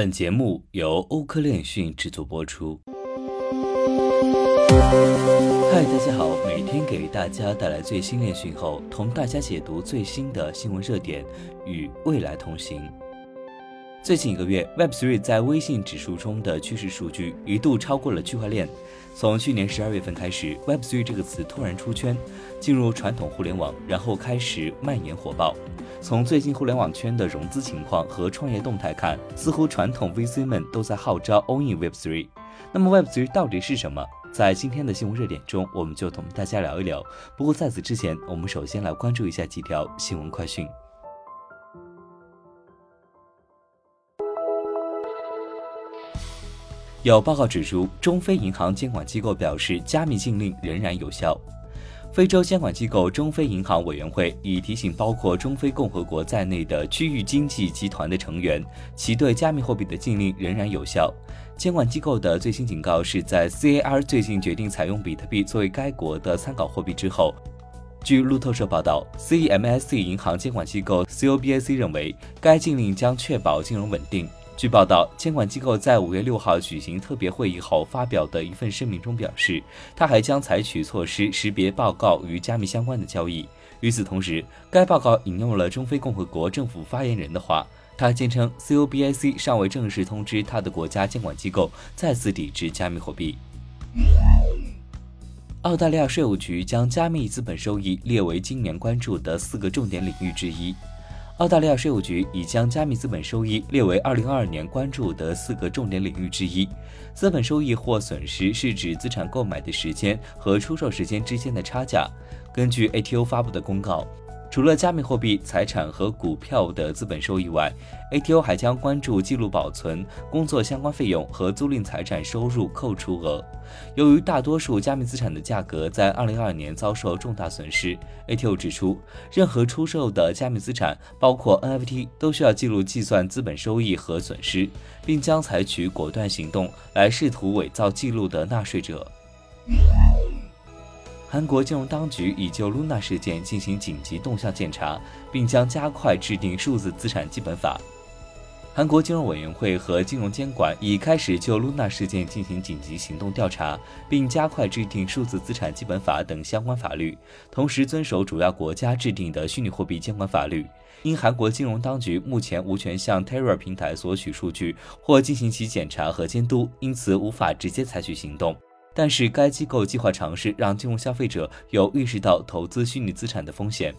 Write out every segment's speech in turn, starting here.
本节目由欧科链讯制作播出。嗨，大家好，每天给大家带来最新链讯后，同大家解读最新的新闻热点，与未来同行。最近一个月，Web3 在微信指数中的趋势数据一度超过了区块链。从去年十二月份开始，Web3 这个词突然出圈，进入传统互联网，然后开始蔓延火爆。从最近互联网圈的融资情况和创业动态看，似乎传统 VC 们都在号召 Own in Web3。那么 Web3 到底是什么？在今天的新闻热点中，我们就同大家聊一聊。不过在此之前，我们首先来关注一下几条新闻快讯。有报告指出，中非银行监管机构表示，加密禁令仍然有效。非洲监管机构中非银行委员会已提醒包括中非共和国在内的区域经济集团的成员，其对加密货币的禁令仍然有效。监管机构的最新警告是在 CAR 最近决定采用比特币作为该国的参考货币之后。据路透社报道，CMSC 银行监管机构 COBAC 认为，该禁令将确保金融稳定。据报道，监管机构在五月六号举行特别会议后发表的一份声明中表示，他还将采取措施识别报告与加密相关的交易。与此同时，该报告引用了中非共和国政府发言人的话，他坚称 COBAC 尚未正式通知他的国家监管机构再次抵制加密货币。澳大利亚税务局将加密资本收益列为今年关注的四个重点领域之一。澳大利亚税务局已将加密资本收益列为2022年关注的四个重点领域之一。资本收益或损失是指资产购买的时间和出售时间之间的差价。根据 ATO 发布的公告。除了加密货币、财产和股票的资本收益外，ATO 还将关注记录保存、工作相关费用和租赁财产收入扣除额。由于大多数加密资产的价格在2022年遭受重大损失，ATO 指出，任何出售的加密资产，包括 NFT，都需要记录计算资本收益和损失，并将采取果断行动来试图伪造记录的纳税者。韩国金融当局已就 Luna 事件进行紧急动向检查，并将加快制定数字资产基本法。韩国金融委员会和金融监管已开始就 Luna 事件进行紧急行动调查，并加快制定数字资产基本法等相关法律，同时遵守主要国家制定的虚拟货币监管法律。因韩国金融当局目前无权向 Terra 平台索取数据或进行其检查和监督，因此无法直接采取行动。但是，该机构计划尝试让金融消费者有意识到投资虚拟资产的风险。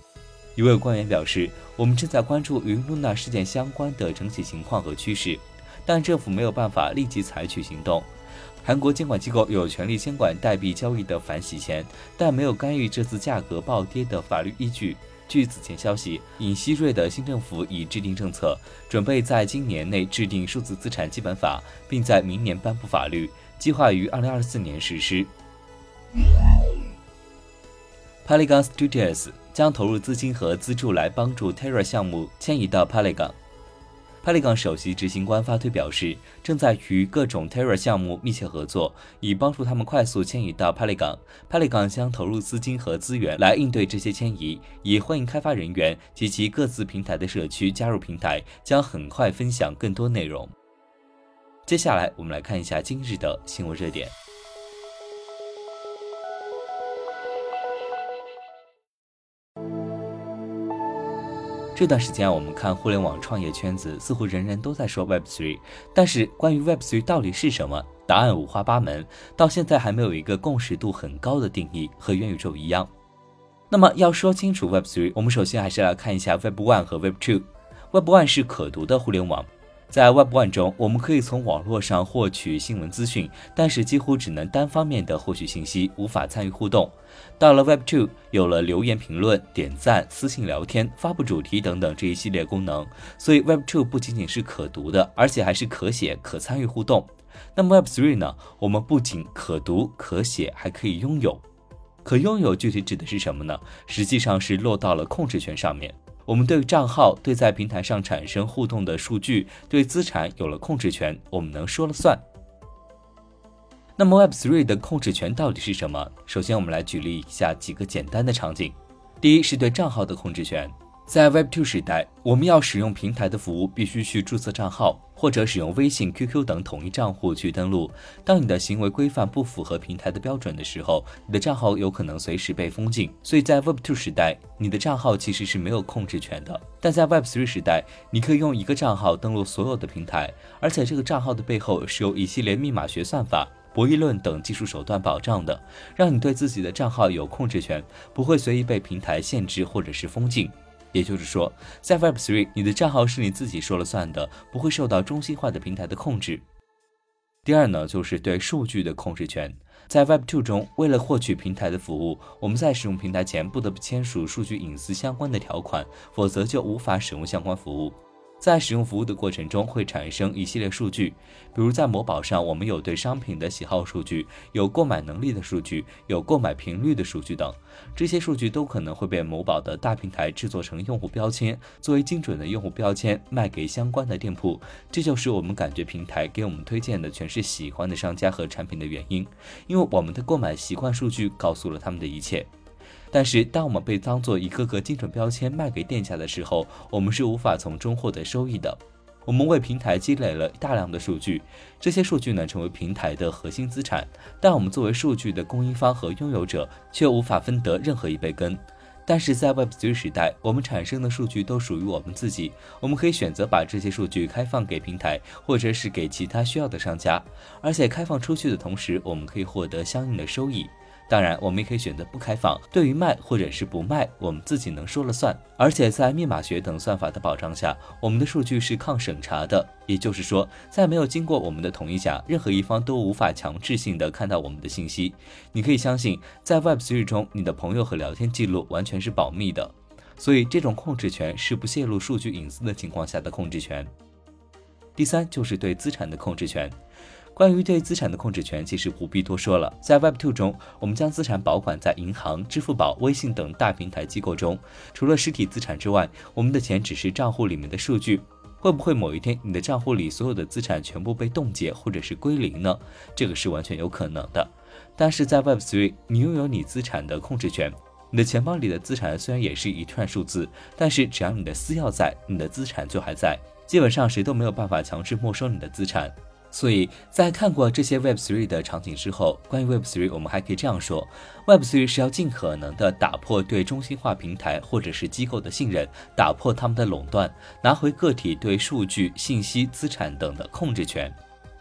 一位官员表示：“我们正在关注与 Luna 事件相关的整体情况和趋势，但政府没有办法立即采取行动。韩国监管机构有权利监管代币交易的反洗钱，但没有干预这次价格暴跌的法律依据。”据此前消息，尹锡瑞的新政府已制定政策，准备在今年内制定数字资产基本法，并在明年颁布法律。计划于二零二四年实施。Polygon Studios 将投入资金和资助来帮助 Terra 项目迁移到 Polygon。Polygon 首席执行官发推表示，正在与各种 Terra 项目密切合作，以帮助他们快速迁移到 Polygon。Polygon 将投入资金和资源来应对这些迁移，以欢迎开发人员及其各自平台的社区加入平台，将很快分享更多内容。接下来，我们来看一下今日的新闻热点。这段时间，我们看互联网创业圈子，似乎人人都在说 Web3，但是关于 Web3 到底是什么，答案五花八门，到现在还没有一个共识度很高的定义，和元宇宙一样。那么，要说清楚 Web3，我们首先还是来看一下 Web1 和 Web2。Web1 是可读的互联网。在 Web One 中，我们可以从网络上获取新闻资讯，但是几乎只能单方面的获取信息，无法参与互动。到了 Web Two，有了留言评论、点赞、私信聊天、发布主题等等这一系列功能，所以 Web Two 不仅仅是可读的，而且还是可写、可参与互动。那么 Web Three 呢？我们不仅可读、可写，还可以拥有。可拥有具体指的是什么呢？实际上是落到了控制权上面。我们对账号、对在平台上产生互动的数据、对资产有了控制权，我们能说了算。那么 Web3 的控制权到底是什么？首先，我们来举例一下几个简单的场景。第一是对账号的控制权，在 Web2 时代，我们要使用平台的服务，必须去注册账号，或者使用微信、QQ 等统一账户去登录。当你的行为规范不符合平台的标准的时候，你的账号有可能随时被封禁。所以在 Web2 时代，你的账号其实是没有控制权的。但在 Web3 时代，你可以用一个账号登录所有的平台，而且这个账号的背后是由一系列密码学算法、博弈论等技术手段保障的，让你对自己的账号有控制权，不会随意被平台限制或者是封禁。也就是说，在 Web3，你的账号是你自己说了算的，不会受到中心化的平台的控制。第二呢，就是对数据的控制权。在 Web2 中，为了获取平台的服务，我们在使用平台前不得不签署数据隐私相关的条款，否则就无法使用相关服务。在使用服务的过程中，会产生一系列数据，比如在某宝上，我们有对商品的喜好数据，有购买能力的数据，有购买频率的数据等。这些数据都可能会被某宝的大平台制作成用户标签，作为精准的用户标签卖给相关的店铺。这就是我们感觉平台给我们推荐的全是喜欢的商家和产品的原因，因为我们的购买习惯数据告诉了他们的一切。但是，当我们被当做一个个精准标签卖给店家的时候，我们是无法从中获得收益的。我们为平台积累了大量的数据，这些数据呢成为平台的核心资产，但我们作为数据的供应方和拥有者，却无法分得任何一杯羹。但是在 Web3 时代，我们产生的数据都属于我们自己，我们可以选择把这些数据开放给平台，或者是给其他需要的商家，而且开放出去的同时，我们可以获得相应的收益。当然，我们也可以选择不开放。对于卖或者是不卖，我们自己能说了算。而且在密码学等算法的保障下，我们的数据是抗审查的。也就是说，在没有经过我们的同意下，任何一方都无法强制性的看到我们的信息。你可以相信，在 Web3 中，你的朋友和聊天记录完全是保密的。所以，这种控制权是不泄露数据隐私的情况下的控制权。第三，就是对资产的控制权。关于对资产的控制权，其实不必多说了。在 Web2 中，我们将资产保管在银行、支付宝、微信等大平台机构中。除了实体资产之外，我们的钱只是账户里面的数据。会不会某一天你的账户里所有的资产全部被冻结或者是归零呢？这个是完全有可能的。但是在 Web3，你拥有你资产的控制权。你的钱包里的资产虽然也是一串数字，但是只要你的私钥在，你的资产就还在。基本上谁都没有办法强制没收你的资产。所以在看过这些 Web3 的场景之后，关于 Web3，我们还可以这样说：Web3 是要尽可能的打破对中心化平台或者是机构的信任，打破他们的垄断，拿回个体对数据、信息、资产等的控制权。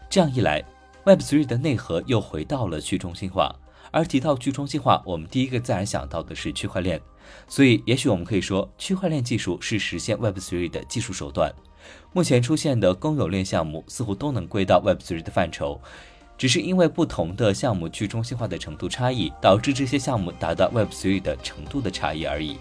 这样一来，Web3 的内核又回到了去中心化。而提到去中心化，我们第一个自然想到的是区块链。所以，也许我们可以说，区块链技术是实现 Web3 的技术手段。目前出现的公有链项目似乎都能归到 Web3 的范畴，只是因为不同的项目去中心化的程度差异，导致这些项目达到 Web3 的程度的差异而已。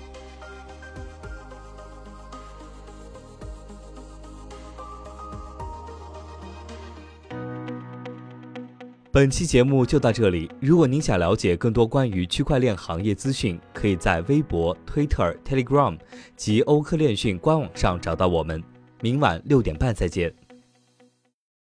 本期节目就到这里。如果您想了解更多关于区块链行业资讯，可以在微博、Twitter、Telegram 及欧科链讯官网上找到我们。明晚六点半再见。